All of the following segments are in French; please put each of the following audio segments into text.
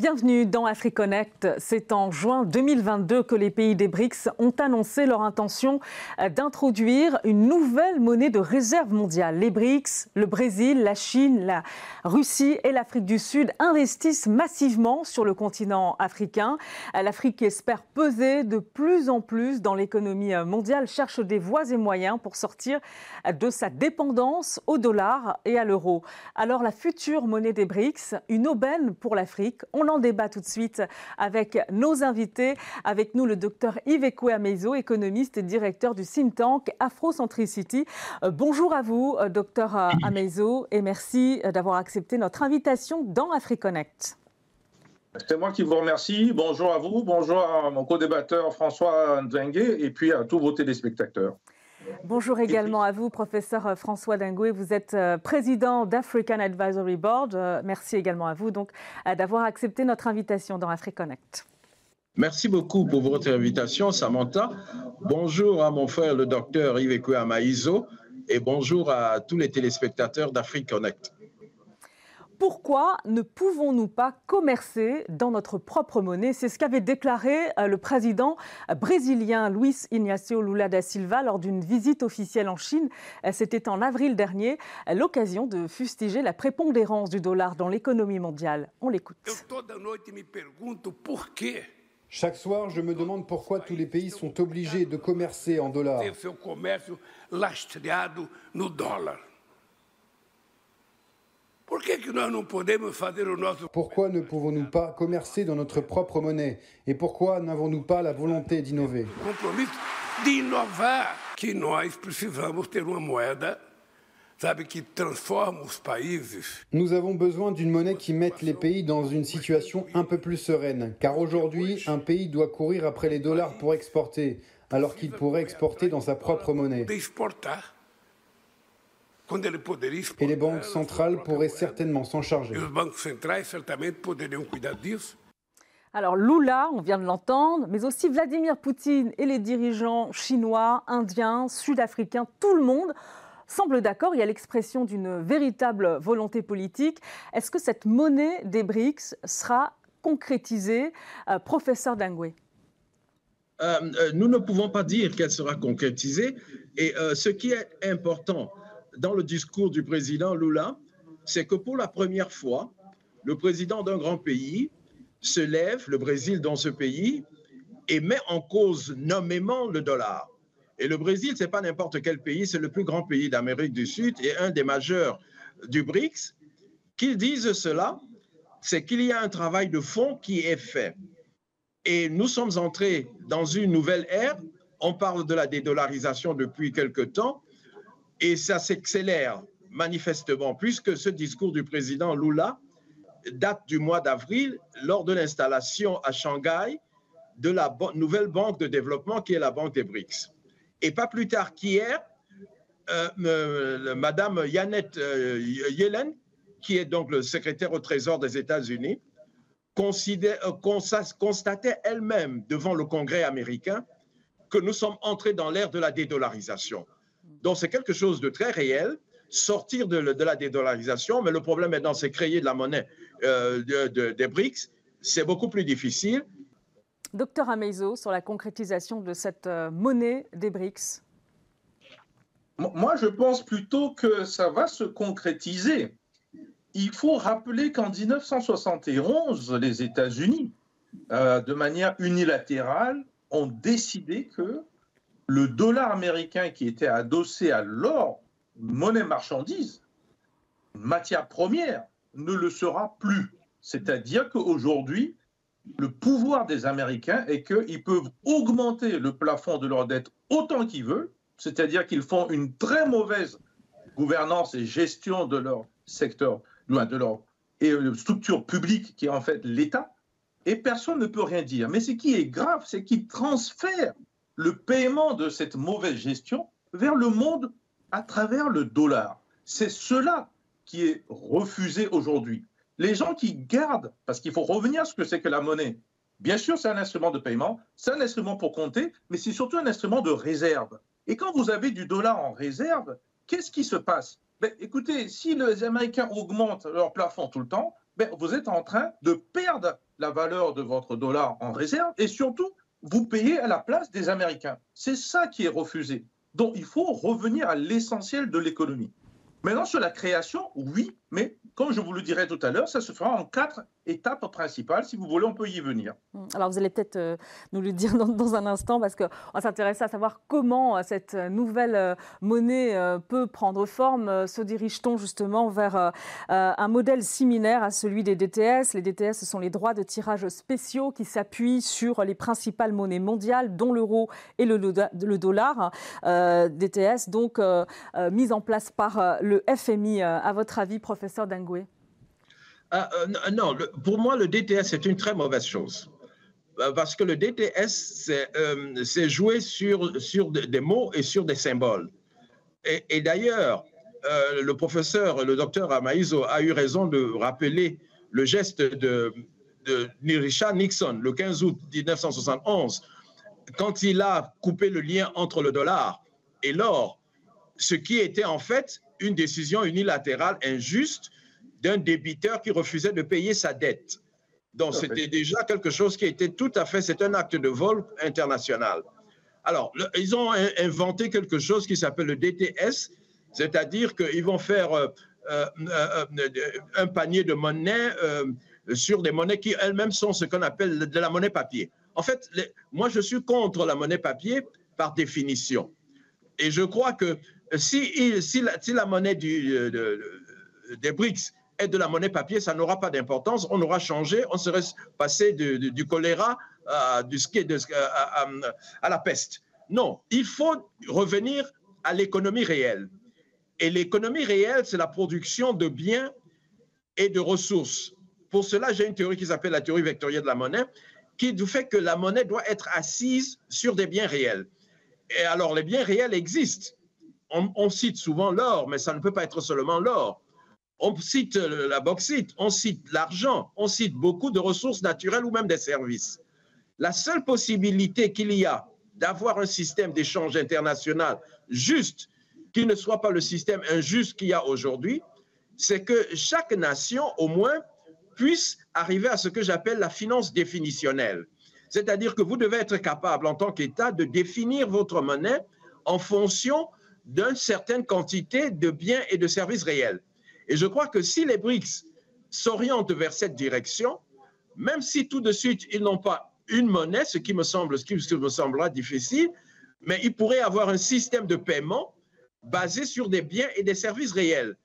Bienvenue dans AfriConnect. C'est en juin 2022 que les pays des BRICS ont annoncé leur intention d'introduire une nouvelle monnaie de réserve mondiale. Les BRICS, le Brésil, la Chine, la Russie et l'Afrique du Sud investissent massivement sur le continent africain. L'Afrique espère peser de plus en plus dans l'économie mondiale, cherche des voies et moyens pour sortir de sa dépendance au dollar et à l'euro. Alors la future monnaie des BRICS, une aubaine pour l'Afrique. On en débat tout de suite avec nos invités. Avec nous, le docteur Yves Amezo, économiste et directeur du think tank Afrocentricity. Euh, bonjour à vous, euh, docteur euh, Amezo, et merci d'avoir accepté notre invitation dans AfriConnect. C'est moi qui vous remercie. Bonjour à vous, bonjour à mon co-débatteur François Ndengue et puis à tous vos téléspectateurs. Bonjour également à vous, professeur François Dingoué. Vous êtes euh, président d'African Advisory Board. Euh, merci également à vous donc euh, d'avoir accepté notre invitation dans AfriConnect. Merci beaucoup pour votre invitation, Samantha. Bonjour à mon frère, le docteur Yves Amaïzo, et bonjour à tous les téléspectateurs d'AfriConnect pourquoi ne pouvons-nous pas commercer dans notre propre monnaie? C'est ce qu'avait déclaré euh, le président brésilien Luis Ignacio Lula da Silva lors d'une visite officielle en Chine. Euh, c'était en avril dernier, l'occasion de fustiger la prépondérance du dollar dans l'économie mondiale. On l'écoute. Chaque soir, je me demande pourquoi tous les pays sont obligés de commercer en dollars. Pourquoi ne pouvons-nous pas commercer dans notre propre monnaie? Et pourquoi n'avons-nous pas la volonté d'innover? nous avons besoin d'une monnaie qui mette les pays dans une situation un peu plus sereine, car aujourd'hui, un pays doit courir après les dollars pour exporter, alors qu'il pourrait exporter dans sa propre monnaie. Et les banques centrales pourraient certainement s'en charger. Alors Lula, on vient de l'entendre, mais aussi Vladimir Poutine et les dirigeants chinois, indiens, sud-africains, tout le monde semble d'accord. Il y a l'expression d'une véritable volonté politique. Est-ce que cette monnaie des BRICS sera concrétisée euh, Professeur Dangwe euh, euh, Nous ne pouvons pas dire qu'elle sera concrétisée. Et ce qui est important, dans le discours du président Lula, c'est que pour la première fois, le président d'un grand pays se lève, le Brésil dans ce pays, et met en cause nommément le dollar. Et le Brésil, ce n'est pas n'importe quel pays, c'est le plus grand pays d'Amérique du Sud et un des majeurs du BRICS. Qu'ils disent cela, c'est qu'il y a un travail de fond qui est fait. Et nous sommes entrés dans une nouvelle ère. On parle de la dédollarisation depuis quelque temps. Et ça s'accélère manifestement, puisque ce discours du président Lula date du mois d'avril, lors de l'installation à Shanghai de la nouvelle banque de développement qui est la banque des BRICS. Et pas plus tard qu'hier, euh, Madame Yannette euh, Yellen, qui est donc le secrétaire au Trésor des États-Unis, euh, constatait elle-même devant le Congrès américain que nous sommes entrés dans l'ère de la dédollarisation. Donc, c'est quelque chose de très réel, sortir de, la dédollarisation, mais le problème est dans c'est créer de la monnaie euh, des BRICS, c'est beaucoup plus difficile. Docteur Ameizo, sur la concrétisation de cette euh, monnaie des BRICS Moi, je pense plutôt que ça va se concrétiser. Il faut rappeler qu'en 1971, les États-Unis, euh, de manière unilatérale, ont décidé que le dollar américain qui était adossé à l'or, monnaie marchandise, matière première, ne le sera plus. C'est-à-dire qu'aujourd'hui, le pouvoir des Américains est qu'ils peuvent augmenter le plafond de leur dette autant qu'ils veulent, c'est-à-dire qu'ils font une très mauvaise gouvernance et gestion de leur secteur, de leur et structure publique qui est en fait l'État, et personne ne peut rien dire. Mais ce qui est grave, c'est qu'ils transfèrent le paiement de cette mauvaise gestion vers le monde à travers le dollar. C'est cela qui est refusé aujourd'hui. Les gens qui gardent, parce qu'il faut revenir à ce que c'est que la monnaie. Bien sûr, c'est un instrument de paiement, c'est un instrument pour compter, mais c'est surtout un instrument de réserve. Et quand vous avez du dollar en réserve, qu'est-ce qui se passe? Ben, Écoutez, si les Américains augmentent leur plafond tout le temps, ben, vous êtes en train de perdre la valeur de votre dollar en réserve et surtout, vous payez à la place des Américains. C'est ça qui est refusé. Donc il faut revenir à l'essentiel de l'économie. Maintenant, sur la création, oui, mais comme je vous le dirai tout à l'heure, ça se fera en quatre étapes principales. Si vous voulez, on peut y venir. Hum, alors, vous allez peut-être euh, nous le dire dans, un instant, parce qu'on s'intéresse à savoir comment euh, cette nouvelle euh, monnaie peut prendre forme. Se dirige-t-on justement vers un modèle similaire à celui des DTS Les DTS, ce sont les droits de tirage spéciaux qui s'appuient sur les principales monnaies mondiales, dont l'euro et le, dollar. DTS, donc, mise en place par le FMI. À votre avis, professeur Dangoué ah, euh, non, pour moi, le DTS, c'est une très mauvaise chose. Euh, parce que le DTS, c'est euh, jouer sur, sur des mots et sur des symboles. Et, d'ailleurs, le professeur, le docteur Amaïzo, a eu raison de rappeler le geste de, de Richard Nixon le 15 août 1971, quand il a coupé le lien entre le dollar et l'or, ce qui était en fait une décision unilatérale injuste d'un débiteur qui refusait de payer sa dette. Donc, c'était déjà quelque chose qui était tout à fait, c'est un acte de vol international. Alors, ils ont inventé quelque chose qui s'appelle le DTS, c'est-à-dire qu'ils vont faire euh, euh, euh, un panier de monnaie sur des monnaies qui elles-mêmes sont ce qu'on appelle de la monnaie papier. En fait, moi, je suis contre la monnaie papier par définition. Et je crois que si, la, monnaie du, des BRICS de la monnaie papier, ça n'aura pas d'importance. On aura changé, on serait passé du choléra à, à, la peste. Non, il faut revenir à l'économie réelle. Et l'économie réelle, c'est la production de biens et de ressources. Pour cela, j'ai une théorie qui s'appelle la théorie vectorielle de la monnaie, qui fait que la monnaie doit être assise sur des biens réels. Et alors, les biens réels existent. on cite souvent l'or, mais ça ne peut pas être seulement l'or on cite la bauxite, on cite l'argent, on cite beaucoup de ressources naturelles ou même des services. La seule possibilité qu'il y a d'avoir un système d'échange international juste, qui ne soit pas le système injuste qu'il y a aujourd'hui, c'est que chaque nation, au moins, puisse arriver à ce que j'appelle la finance définitionnelle. C'est-à-dire que vous devez être capable, en tant qu'État, de définir votre monnaie en fonction d'une certaine quantité de biens et de services réels. Et je crois que si les BRICS s'orientent vers cette direction, même si tout de suite ils n'ont pas une monnaie, ce qui me semble, semblera difficile, mais ils pourraient avoir un système de paiement basé sur des biens et des services réels.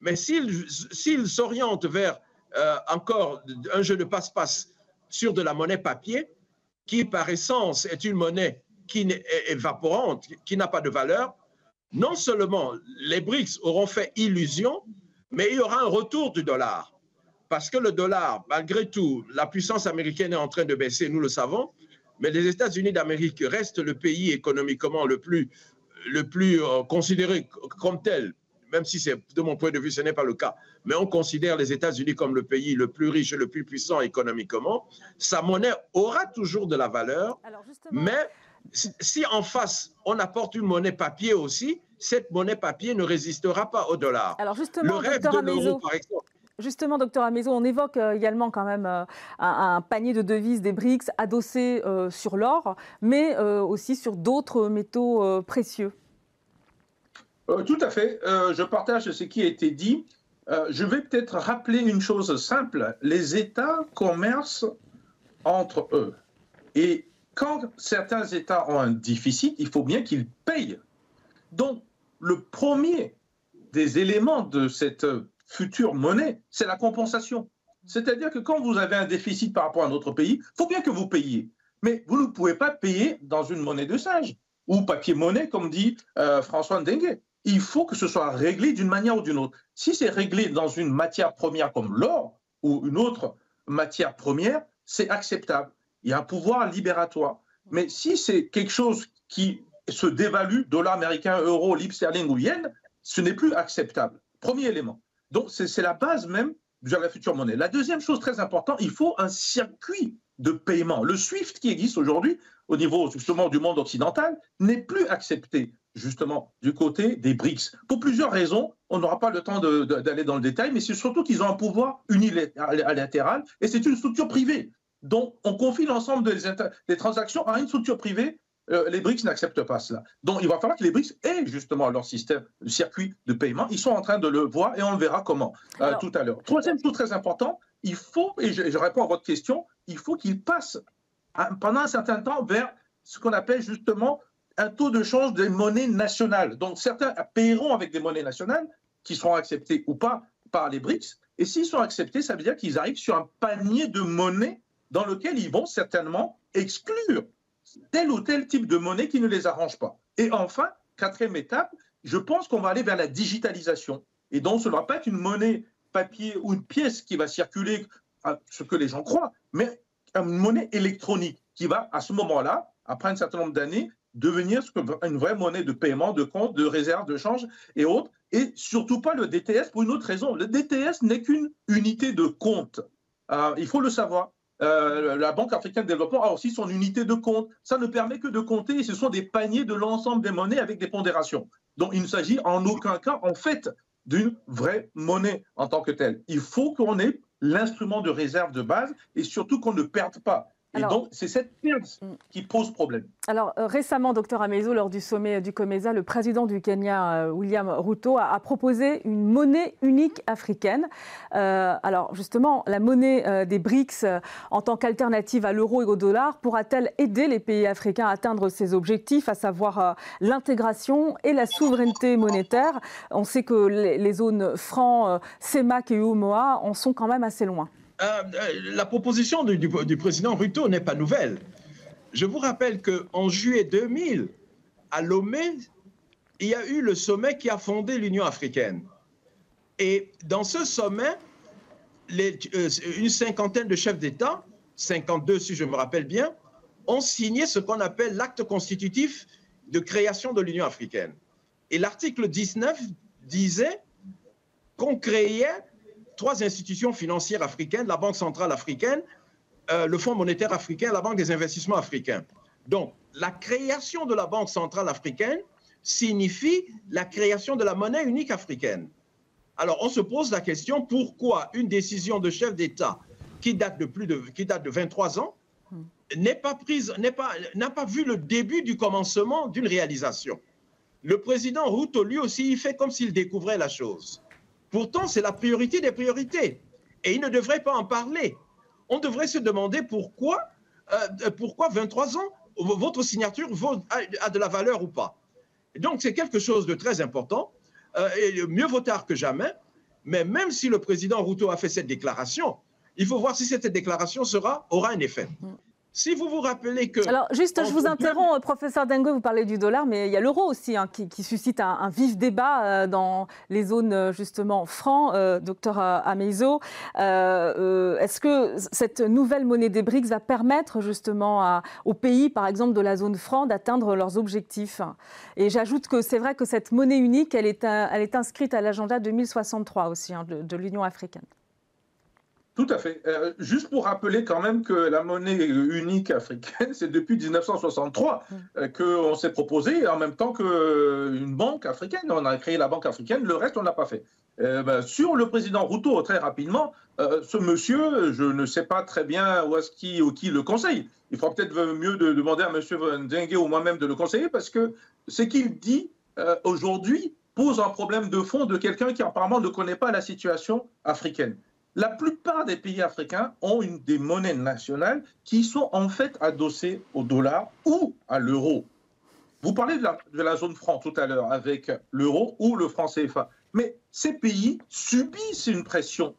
Mais s'ils s'orientent vers euh, encore un jeu de passe-passe sur de la monnaie papier, qui par essence est une monnaie qui est évaporante, qui n'a pas de valeur, non seulement les BRICS auront fait illusion, mais il y aura un retour du dollar. Parce que le dollar, malgré tout, la puissance américaine est en train de baisser, nous le savons, mais les États-Unis d'Amérique restent le pays économiquement le plus, le plus euh, considéré comme tel, même si c'est de mon point de vue, ce n'est pas le cas. Mais on considère les États-Unis comme le pays le plus riche et le plus puissant économiquement. Sa monnaie aura toujours de la valeur, mais si en face, on apporte une monnaie papier aussi, cette monnaie papier ne résistera pas au dollar. Alors justement, le rêve de l'euro, par exemple. Justement, docteur Amezo, on évoque euh, également quand même euh, un, panier de devises des BRICS adossé euh, sur l'or, mais aussi sur d'autres métaux précieux. Tout à fait. je partage ce qui a été dit. je vais peut-être rappeler une chose simple. Les États commercent entre eux. Et quand certains États ont un déficit, il faut bien qu'ils payent. Donc, le premier des éléments de cette future monnaie, c'est la compensation. C'est-à-dire que quand vous avez un déficit par rapport à un autre pays, il faut bien que vous payiez. Mais vous ne pouvez pas payer dans une monnaie de singe ou papier-monnaie, comme dit euh, François Ndengue. Il faut que ce soit réglé d'une manière ou d'une autre. Si c'est réglé dans une matière première comme l'or ou une autre matière première, c'est acceptable. Il y a un pouvoir libératoire. Mais si c'est quelque chose qui se dévalue, dollar américain, euro, livre sterling ou yen, ce n'est plus acceptable. Premier élément. Donc, c'est la base même de la future monnaie. La deuxième chose très importante, il faut un circuit de paiement. Le SWIFT qui existe aujourd'hui au niveau justement du monde occidental n'est plus accepté justement du côté des BRICS. Pour plusieurs raisons, on n'aura pas le temps d'aller dans le détail, mais c'est surtout qu'ils ont un pouvoir unilatéral et c'est une structure privée. Donc, on confie l'ensemble des, transactions à une structure privée. Euh, les BRICS n'acceptent pas cela. Donc, il va falloir que les BRICS aient justement leur système, de circuit de paiement. Ils sont en train de le voir et on le verra comment euh, tout à l'heure. Troisième chose très important, il faut, et je, réponds à votre question, il faut qu'ils passent pendant un certain temps vers ce qu'on appelle justement un taux de change des monnaies nationales. Donc certains paieront avec des monnaies nationales qui seront acceptées ou pas par les BRICS. Et s'ils sont acceptés, ça veut dire qu'ils arrivent sur un panier de monnaies dans lequel ils vont certainement exclure tel ou tel type de monnaie qui ne les arrange pas. Et enfin, quatrième étape, je pense qu'on va aller vers la digitalisation. Et donc, ce ne va pas une monnaie papier ou une pièce qui va circuler, ce que les gens croient, mais une monnaie électronique qui va, à ce moment-là, après un certain nombre d'années, devenir une vraie monnaie de paiement, de compte, de réserve, de change et autres. Et surtout pas le DTS pour une autre raison. Le DTS n'est qu'une unité de compte. Euh, il faut le savoir. Euh, la Banque africaine de développement a aussi son unité de compte. Ça ne permet que de compter et ce sont des paniers de l'ensemble des monnaies avec des pondérations. Donc il ne s'agit en aucun cas, en fait, d'une vraie monnaie en tant que telle. Il faut qu'on ait l'instrument de réserve de base et surtout qu'on ne perde pas. Et donc, c'est cette perte mm. qui pose problème. Alors, euh, récemment, docteur Amezo, lors du sommet du COMESA, le président du Kenya, euh, William Ruto, a, proposé une monnaie unique africaine. Euh, alors, justement, la monnaie des BRICS, en tant qu'alternative à l'euro et au dollar, pourra-t-elle aider les pays africains à atteindre ces objectifs, à savoir l'intégration et la souveraineté monétaire? On sait que les, zones francs, CEMAC et UMOA en sont quand même assez loin. Euh, euh, la proposition du, président Ruto n'est pas nouvelle. Je vous rappelle qu'en juillet 2000, à Lomé, il y a eu le sommet qui a fondé l'Union africaine. Et dans ce sommet, euh, une cinquantaine de chefs d'État, 52 si je me rappelle bien, ont signé ce qu'on appelle l'acte constitutif de création de l'Union africaine. Et l'article 19 disait qu'on créait trois institutions financières africaines, la Banque centrale africaine, euh, le Fonds monétaire africain, la Banque des investissements africains. Donc, la création de la Banque centrale africaine signifie la création de la monnaie unique africaine. Alors, on se pose la question pourquoi une décision de chef d'État qui date de plus de qui date de 23 ans n'est pas prise, n'est pas n'a pas vu le début du commencement d'une réalisation. Le président Ruto lui aussi il fait comme s'il découvrait la chose. Pourtant, c'est la priorité des priorités. Et il ne devrait pas en parler. On devrait se demander pourquoi, euh, pourquoi 23 ans, votre signature a, de la valeur ou pas. donc, c'est quelque chose de très important. Euh, mieux vaut tard que jamais. Mais même si le président Ruto a fait cette déclaration, il faut voir si cette déclaration aura un effet. Si vous vous rappelez que... Alors juste, je vous interromps, professeur Dengue, vous parlez du dollar, mais il y a l'euro aussi hein, qui, suscite un, vif débat euh, dans les zones euh, justement francs, euh, docteur Ameizo. Est-ce que cette nouvelle monnaie des BRICS va permettre justement aux pays, par exemple de la zone franc, d'atteindre leurs objectifs? Et j'ajoute que c'est vrai que cette monnaie unique, elle est, elle est inscrite à l'agenda 2063 aussi hein, de l'Union africaine. Tout à fait. Euh, juste pour rappeler quand même que la monnaie unique africaine, c'est depuis 1963 mm. euh, qu'on s'est proposé, en même temps qu'une banque africaine. On a créé la banque africaine, le reste, on n'a pas fait. Euh, ben, sur le président Ruto, très rapidement, ce monsieur, je ne sais pas très bien où est-ce qui, ou qui le conseille. Il faudra peut-être mieux de demander à monsieur Dengue ou moi-même de le conseiller parce que ce qu'il dit aujourd'hui pose un problème de fond de quelqu'un qui apparemment ne connaît pas la situation africaine. La plupart des pays africains ont une, des monnaies nationales qui sont en fait adossées au dollar ou à l'euro. Vous parlez de la, zone franc tout à l'heure avec l'euro ou le franc CFA. Mais ces pays subissent une pression.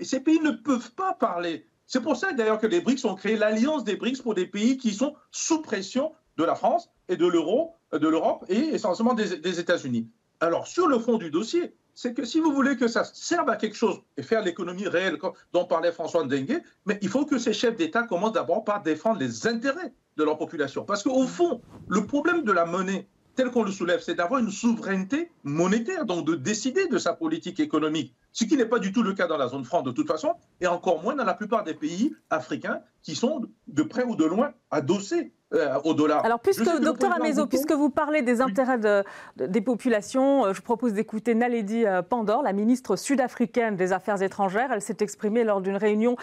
Ces pays ne peuvent pas parler. C'est pour ça d'ailleurs que les BRICS ont créé l'alliance des BRICS pour des pays qui sont sous pression de la France et de l'euro, de l'Europe et essentiellement des États-Unis. Alors sur le fond du dossier, c'est que si vous voulez que ça serve à quelque chose et faire l'économie réelle dont parlait François Ndengue, mais il faut que ces chefs d'État commencent d'abord par défendre les intérêts de leur population. Parce qu'au fond, le problème de la monnaie, tel qu'on le soulève, c'est d'avoir une souveraineté monétaire, donc de décider de sa politique économique. Ce qui n'est pas du tout le cas dans la zone franc de toute façon, et encore moins dans la plupart des pays africains qui sont de près ou de loin adossés euh, au dollar. Alors, puisque, docteur Amezo, puisque vous parlez des intérêts des populations, euh, je propose d'écouter Naledi euh, Pandor, la ministre sud-africaine des Affaires étrangères. Elle s'est exprimée lors d'une réunion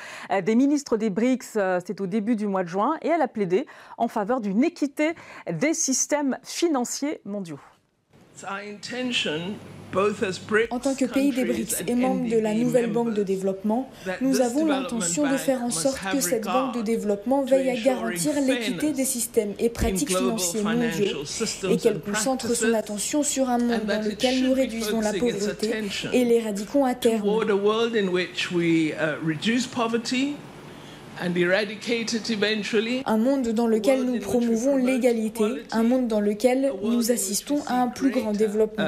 des ministres des BRICS, c'est au début du mois de juin, et elle a plaidé en faveur d'une équité des systèmes financiers mondiaux. En tant que pays des BRICS et membre de la nouvelle banque de développement, nous avons l'intention de faire en sorte que cette banque de développement veille à garantir l'équité des systèmes et pratiques financiers mondiaux et qu'elle concentre son attention sur un monde dans lequel nous réduisons la pauvreté et l'éradiquons à terme. Un monde dans lequel nous promouvons l'égalité, un monde dans lequel nous assistons à un plus grand développement.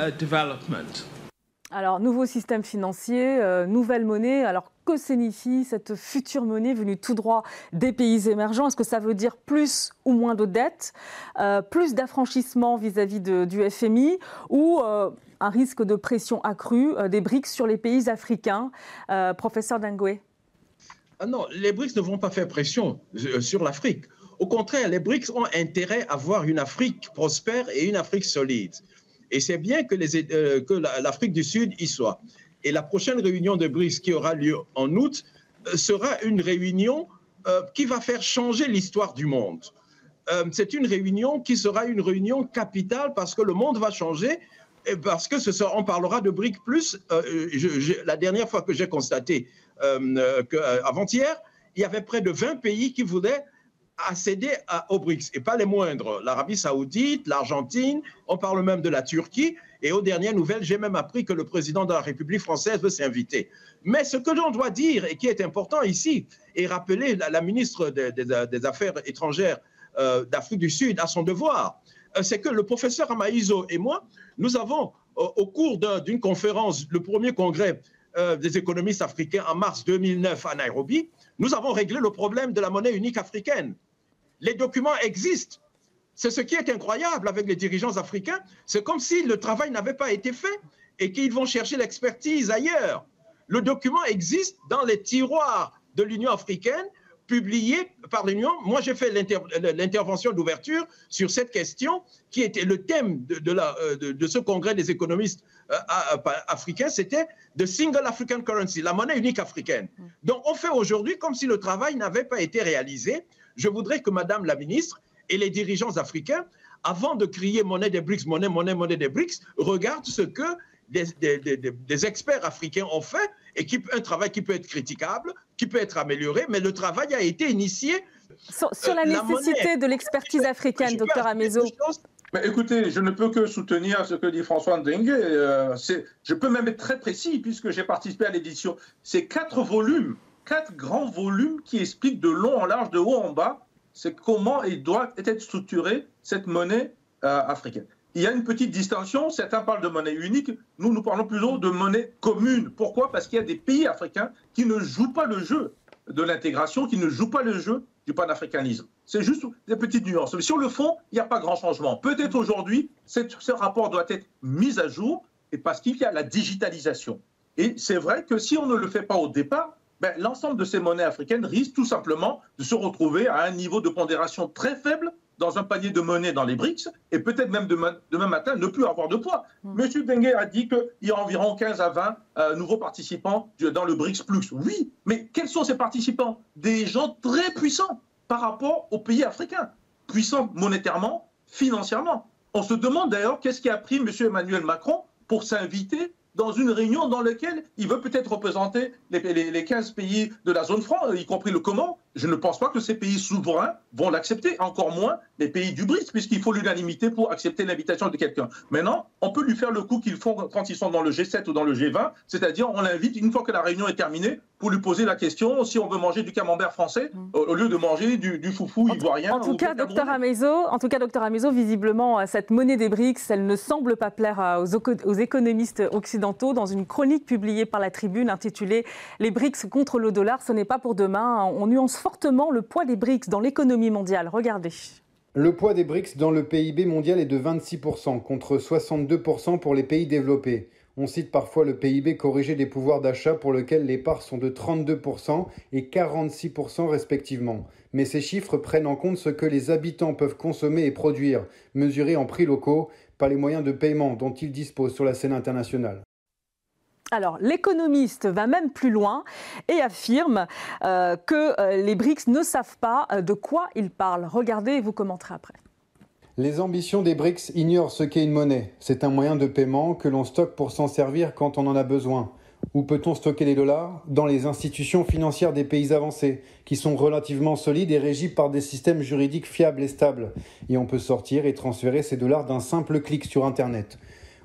Alors, nouveau système financier, euh, nouvelle monnaie. Alors, que signifie cette future monnaie venue tout droit des pays émergents? Est-ce que ça veut dire plus ou moins de dettes, euh, plus d'affranchissement vis-à-vis du FMI ou euh, un risque de pression accrue des BRICS sur les pays africains? Professeur Dangoué ah non, les BRICS ne vont pas faire pression euh, sur l'Afrique. Au contraire, les BRICS ont intérêt à voir une Afrique prospère et une Afrique solide. Et c'est bien que, euh, l'Afrique du Sud y soit. Et la prochaine réunion de BRICS qui aura lieu en août euh, sera une réunion qui va faire changer l'histoire du monde. c'est une réunion qui sera une réunion capitale parce que le monde va changer parce que ce sera, on parlera de BRICS plus. la dernière fois que j'ai constaté euh, euh, avant-hier, il y avait près de 20 pays qui voulaient accéder à, aux BRICS, et pas les moindres. L'Arabie saoudite, l'Argentine, on parle même de la Turquie, et aux dernières nouvelles, j'ai même appris que le président de la République française veut s'inviter. Mais ce que l'on doit dire, et qui est important ici, et rappeler la, ministre des, Affaires étrangères euh, d'Afrique du Sud à son devoir, c'est que le professeur Amaïzo et moi, nous avons, au cours d'une conférence, le premier congrès euh, des économistes africains en mars 2009 à Nairobi, nous avons réglé le problème de la monnaie unique africaine. Les documents existent. C'est ce qui est incroyable avec les dirigeants africains. C'est comme si le travail n'avait pas été fait et qu'ils vont chercher l'expertise ailleurs. Le document existe dans les tiroirs de l'Union africaine publié par l'Union. Moi, j'ai fait l'intervention d'ouverture sur cette question qui était le thème de, euh, ce congrès des économistes euh, africains, c'était the single African currency, la monnaie unique africaine. Mm. Donc, on fait aujourd'hui comme si le travail n'avait pas été réalisé. Je voudrais que Madame la ministre et les dirigeants africains, avant de crier monnaie des BRICS, monnaie, monnaie, monnaie des BRICS, regardent ce que des, experts africains ont fait et qui, un travail qui peut être critiquable, qui peut être amélioré, mais le travail a été initié. Sur, la euh, nécessité de l'expertise africaine, docteur Amezo. Mais écoutez, je ne peux que soutenir ce que dit François Ndengue. Euh, je peux même être très précis puisque j'ai participé à l'édition. C'est quatre volumes, quatre grands volumes qui expliquent de long en large, de haut en bas, c'est comment il doit être structurée cette monnaie euh, africaine. Il y a une petite distinction. Certains parlent de monnaie unique. Nous, nous parlons plutôt de monnaie commune. Pourquoi? Parce qu'il y a des pays africains qui ne jouent pas le jeu de l'intégration, qui ne jouent pas le jeu du panafricanisme. C'est juste des petites nuances. Mais sur le fond, il n'y a pas grand changement. Peut-être aujourd'hui, ce rapport doit être mis à jour et parce qu'il y a la digitalisation. Et c'est vrai que si on ne le fait pas au départ, ben, l'ensemble de ces monnaies africaines risque tout simplement de se retrouver à un niveau de pondération très faible dans un panier de monnaie dans les BRICS et peut-être même demain, demain, matin ne plus avoir de poids. Mm. Monsieur Dengue a dit qu'il y a environ 15 à 20 euh, nouveaux participants dans le BRICS Plus. Oui, mais quels sont ces participants? Des gens très puissants par rapport aux pays africains, puissants monétairement, financièrement. On se demande d'ailleurs qu'est-ce qui a pris Monsieur Emmanuel Macron pour s'inviter dans une réunion dans laquelle il veut peut-être représenter les, les, 15 pays de la zone franc, y compris le comment. Je ne pense pas que ces pays souverains vont l'accepter, encore moins les pays du BRICS, puisqu'il faut l'unanimité pour accepter l'invitation de quelqu'un. Maintenant, on peut lui faire le coup qu'ils font quand ils sont dans le G7 ou dans le G20, c'est-à-dire on l'invite une fois que la réunion est terminée pour lui poser la question si on veut manger du camembert français mm. au lieu de manger du, du foufou ivoirien. En tout, cas, docteur Amezo, en tout cas, docteur Amezo, visiblement, euh, cette monnaie des BRICS, elle ne semble pas plaire euh, aux, aux économistes occidentaux. Dans une chronique publiée par la Tribune intitulée Les BRICS contre le dollar, ce n'est pas pour demain. On nuance fortement le poids des BRICS dans l'économie mondiale. Regardez. Le poids des BRICS dans le PIB mondial est de 26% contre 62% pour les pays développés. On cite parfois le PIB corrigé des pouvoirs d'achat pour lequel les parts sont de 32% et 46% respectivement. Mais ces chiffres prennent en compte ce que les habitants peuvent consommer et produire, mesurés en prix locaux, par les moyens de paiement dont ils disposent sur la scène internationale. Alors, l'économiste va même plus loin et affirme euh, que euh, les BRICS ne savent pas euh, de quoi ils parlent. Regardez et vous commenterez après. Les ambitions des BRICS ignorent ce qu'est une monnaie. C'est un moyen de paiement que l'on stocke pour s'en servir quand on en a besoin. Où peut-on stocker les dollars? Dans les institutions financières des pays avancés, qui sont relativement solides et régis par des systèmes juridiques fiables et stables. Et on peut sortir et transférer ces dollars d'un simple clic sur Internet.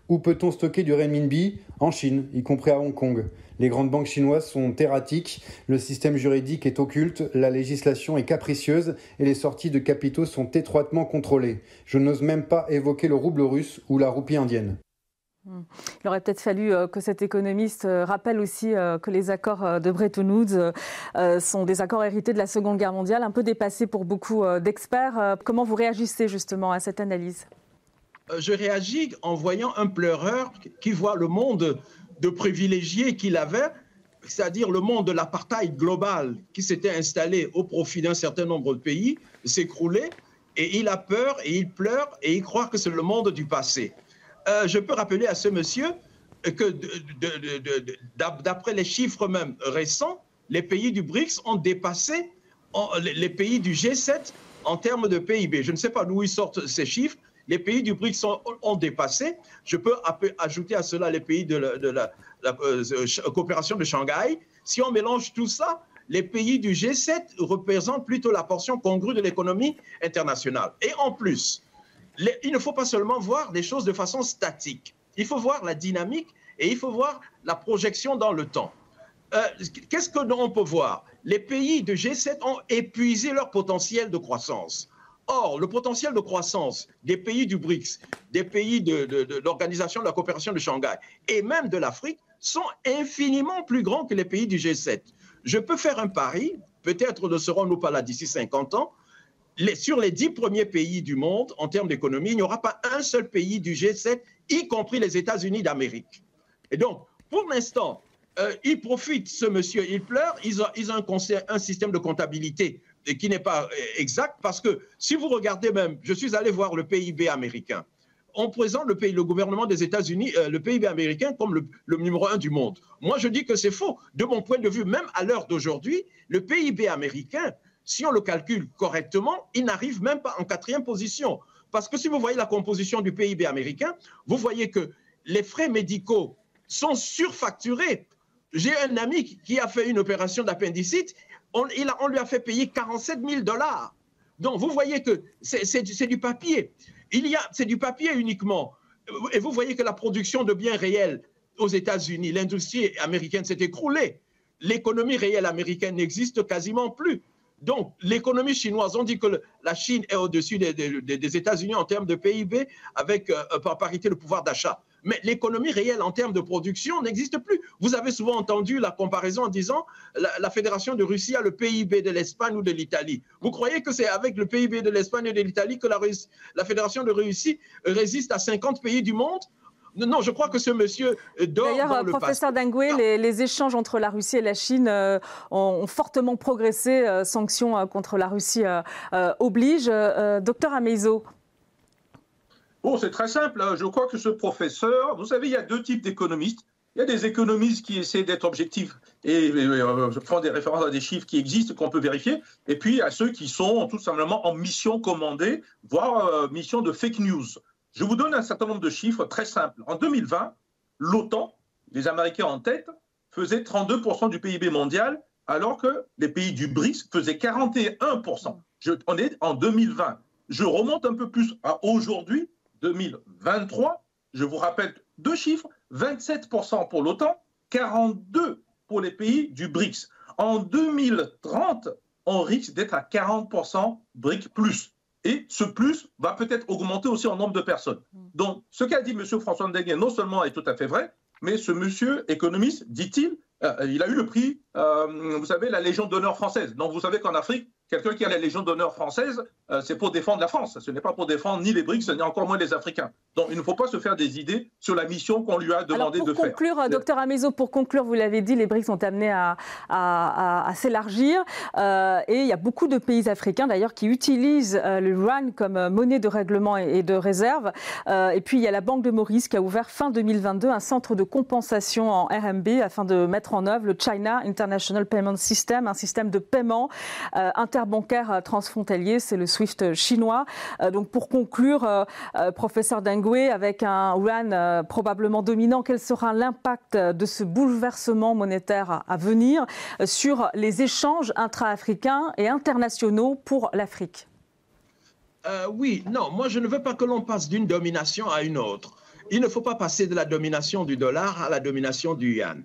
Où peut-on stocker du renminbi En Chine, y compris à Hong Kong. Les grandes banques chinoises sont erratiques, le système juridique est occulte, la législation est capricieuse et les sorties de capitaux sont étroitement contrôlées. Je n'ose même pas évoquer le rouble russe ou la roupie indienne. Il aurait peut-être fallu euh, que cet économiste euh, rappelle aussi euh, que les accords de Bretton Woods sont des accords hérités de la Seconde Guerre mondiale, un peu dépassés pour beaucoup d'experts. Comment vous réagissez justement à cette analyse? Je réagis en voyant un pleureur qui voit le monde de privilégiés qu'il avait, c'est-à-dire le monde de l'apartheid global qui s'était installé au profit d'un certain nombre de pays, s'écrouler, et il a peur, et il pleure, et il croit que c'est le monde du passé. Euh, je peux rappeler à ce monsieur que d'après les chiffres même récents, les pays du BRICS ont dépassé les pays du G7 en termes de PIB. Je ne sais pas d'où ils sortent ces chiffres, les pays du BRICS ont dépassé. Je peux ajouter à cela les pays de la, euh, coopération de Shanghai. Si on mélange tout ça, les pays du G7 représentent plutôt la portion congrue de l'économie internationale. Et en plus, il ne faut pas seulement voir les choses de façon statique. Il faut voir la dynamique et il faut voir la projection dans le temps. Euh, qu'est-ce que l'on peut voir? Les pays du G7 ont épuisé leur potentiel de croissance. Or, le potentiel de croissance des pays du BRICS, des pays de, l'Organisation de la coopération de Shanghai et même de l'Afrique sont infiniment plus grands que les pays du G7. Je peux faire un pari, peut-être ne serons-nous pas là d'ici 50 ans, sur les dix premiers pays du monde en termes d'économie, il n'y aura pas un seul pays du G7, y compris les États-Unis d'Amérique. Et donc, pour l'instant, euh, ils profitent, ce monsieur, il pleure, ils ont, ils ont un système de comptabilité qui n'est pas euh, exact parce que si vous regardez même, je suis allé voir le PIB américain. On présente le, pays, le gouvernement des États-Unis, euh, le PIB américain, comme le, le, numéro un du monde. Moi, je dis que c'est faux. De mon point de vue, même à l'heure d'aujourd'hui, le PIB américain, si on le calcule correctement, il n'arrive même pas en quatrième position. Parce que si vous voyez la composition du PIB américain, vous voyez que les frais médicaux sont surfacturés. J'ai un ami qui a fait une opération d'appendicite on, lui a fait payer 47 000 dollars. Donc, vous voyez que c'est du papier. Il y a, c'est du papier uniquement. Et vous voyez que la production de biens réels aux États-Unis, l'industrie américaine s'est écroulée. L'économie réelle américaine n'existe quasiment plus. Donc, l'économie chinoise, on dit que la Chine est au-dessus des, États-Unis en termes de PIB avec euh, par parité de pouvoir d'achat. Mais l'économie réelle en termes de production n'existe plus. Vous avez souvent entendu la comparaison en disant la, la Fédération de Russie a le PIB de l'Espagne ou de l'Italie. Vous croyez que c'est avec le PIB de l'Espagne et de l'Italie que la, la Fédération de Russie résiste à 50 pays du monde? Non, je crois que ce monsieur dort D'ailleurs, professeur Dengwe, les, échanges entre la Russie et la Chine euh, ont, fortement progressé. Euh, sanctions euh, contre la Russie obligent. docteur Ameizo, Bon, c'est très simple. Hein. Je crois que ce professeur, vous savez, il y a deux types d'économistes. Il y a des économistes qui essaient d'être objectifs et, euh, je prends des références à des chiffres qui existent, qu'on peut vérifier. Et puis, a ceux qui sont tout simplement en mission commandée, voire euh, mission de fake news. Je vous donne un certain nombre de chiffres très simples. En 2020, l'OTAN, les Américains en tête, faisait 32% du PIB mondial, alors que les pays du BRICS faisaient 41%. Je, on est en 2020. Je remonte un peu plus à aujourd'hui. 2023, je vous rappelle deux chiffres, 27% pour l'OTAN, 42% pour les pays du BRICS. En 2030, on risque d'être à 40% BRICS plus. Et ce plus va peut-être augmenter aussi en nombre de personnes. Donc, ce qu'a dit M. François Ndeguet, non seulement est tout à fait vrai, mais ce monsieur économiste, dit-il, euh, il a eu le prix, euh, vous savez, la Légion d'honneur française. Donc, vous savez qu'en Afrique, quelqu'un qui a la Légion d'honneur française, euh, c'est pour défendre la France. Ce n'est pas pour défendre ni les BRICS, ni encore moins les Africains. Donc il ne faut pas se faire des idées sur la mission qu'on lui a demandé de faire. Pour conclure, docteur Amezo, pour conclure, vous l'avez dit, les BRICS sont amenés à, s'élargir. Euh, et il y a beaucoup de pays africains d'ailleurs qui utilisent euh, le yuan comme monnaie de règlement et, de réserve. et puis il y a la Banque de Maurice qui a ouvert fin 2022 un centre de compensation en RMB afin de mettre en œuvre le China International Payment System, un système de paiement interbancaire transfrontalier. C'est le SWIFT chinois. Euh, donc pour conclure, euh, euh, professeur Dengwe, avec un yuan probablement dominant, quel sera l'impact de ce bouleversement monétaire à venir sur les échanges intra-africains et internationaux pour l'Afrique? Oui, non, moi je ne veux pas que l'on passe d'une domination à une autre. Il ne faut pas passer de la domination du dollar à la domination du yuan.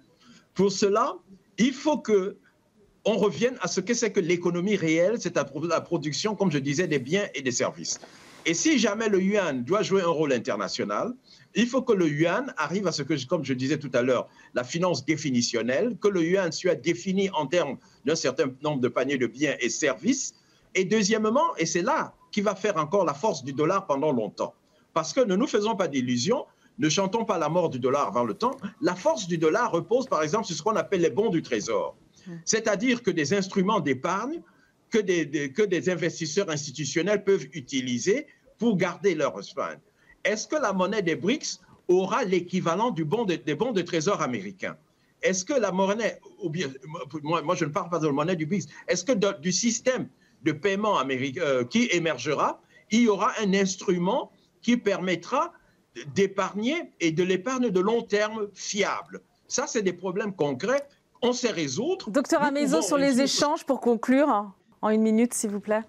Pour cela, il faut que on revienne à ce que c'est que l'économie réelle, c'est la production, comme je disais, des biens et des services. Et si jamais le yuan doit jouer un rôle international, il faut que le yuan arrive à ce que, comme je disais tout à l'heure, la finance définitionnelle, que le yuan soit défini en termes d'un certain nombre de paniers de biens et services. Et deuxièmement, et c'est là qui va faire encore la force du dollar pendant longtemps, parce que ne nous faisons pas d'illusions, ne chantons pas la mort du dollar avant le temps, la force du dollar repose par exemple sur ce qu'on appelle les bons du trésor. C'est-à-dire que des instruments d'épargne que des, que des investisseurs institutionnels peuvent utiliser pour garder leur épargne. Est-ce que la monnaie des BRICS aura l'équivalent du bon des bons de trésor américains? Est-ce que la monnaie, ou bien, moi, je ne parle pas de la monnaie du BRICS, est-ce que du système de paiement américain euh, qui émergera, il y aura un instrument qui permettra d'épargner et de l'épargne de long terme fiable? Ça, c'est des problèmes concrets on sait résoudre. Docteur Amezo, sur les échanges, pour conclure, en une minute, s'il vous plaît.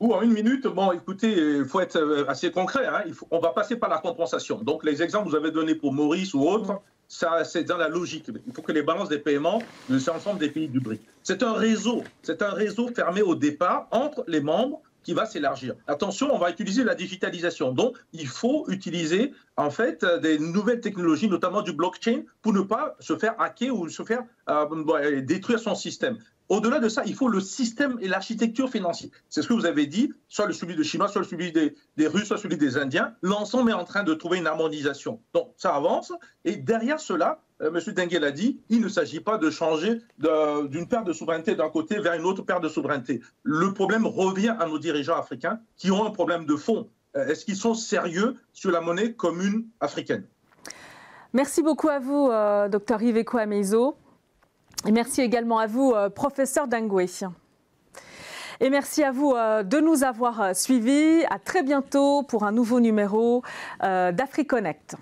Ou en une minute, bon, écoutez, il faut être euh, assez concret. Hein. on va passer par la compensation. Donc, les exemples que vous avez donnés pour Maurice ou autres, ça, c'est dans la logique. Il faut que les balances des paiements de l'ensemble des pays du BRIC. C'est un réseau. C'est un réseau fermé au départ entre les membres va s'élargir. Attention, on va utiliser la digitalisation. Donc, il faut utiliser en fait des nouvelles technologies, notamment du blockchain, pour ne pas se faire hacker ou se faire euh, détruire son système. Au-delà de ça, il faut le système et l'architecture financière. C'est ce que vous avez dit, soit le celui de Chinois, soit le celui des, Russes, soit celui des Indiens. L'ensemble est en train de trouver une harmonisation. Donc, ça avance. Et derrière cela, euh, M. Dengue l'a dit, il ne s'agit pas de changer d'une paire de souveraineté d'un côté vers une autre paire de souveraineté. Le problème revient à nos dirigeants africains qui ont un problème de fond. Euh, est-ce qu'ils sont sérieux sur la monnaie commune africaine? Merci beaucoup à vous, euh, docteur Iveco Amezo. Merci également à vous, professeur Dangwe. Et merci à vous de nous avoir suivis. À très bientôt pour un nouveau numéro d'AfriConnect.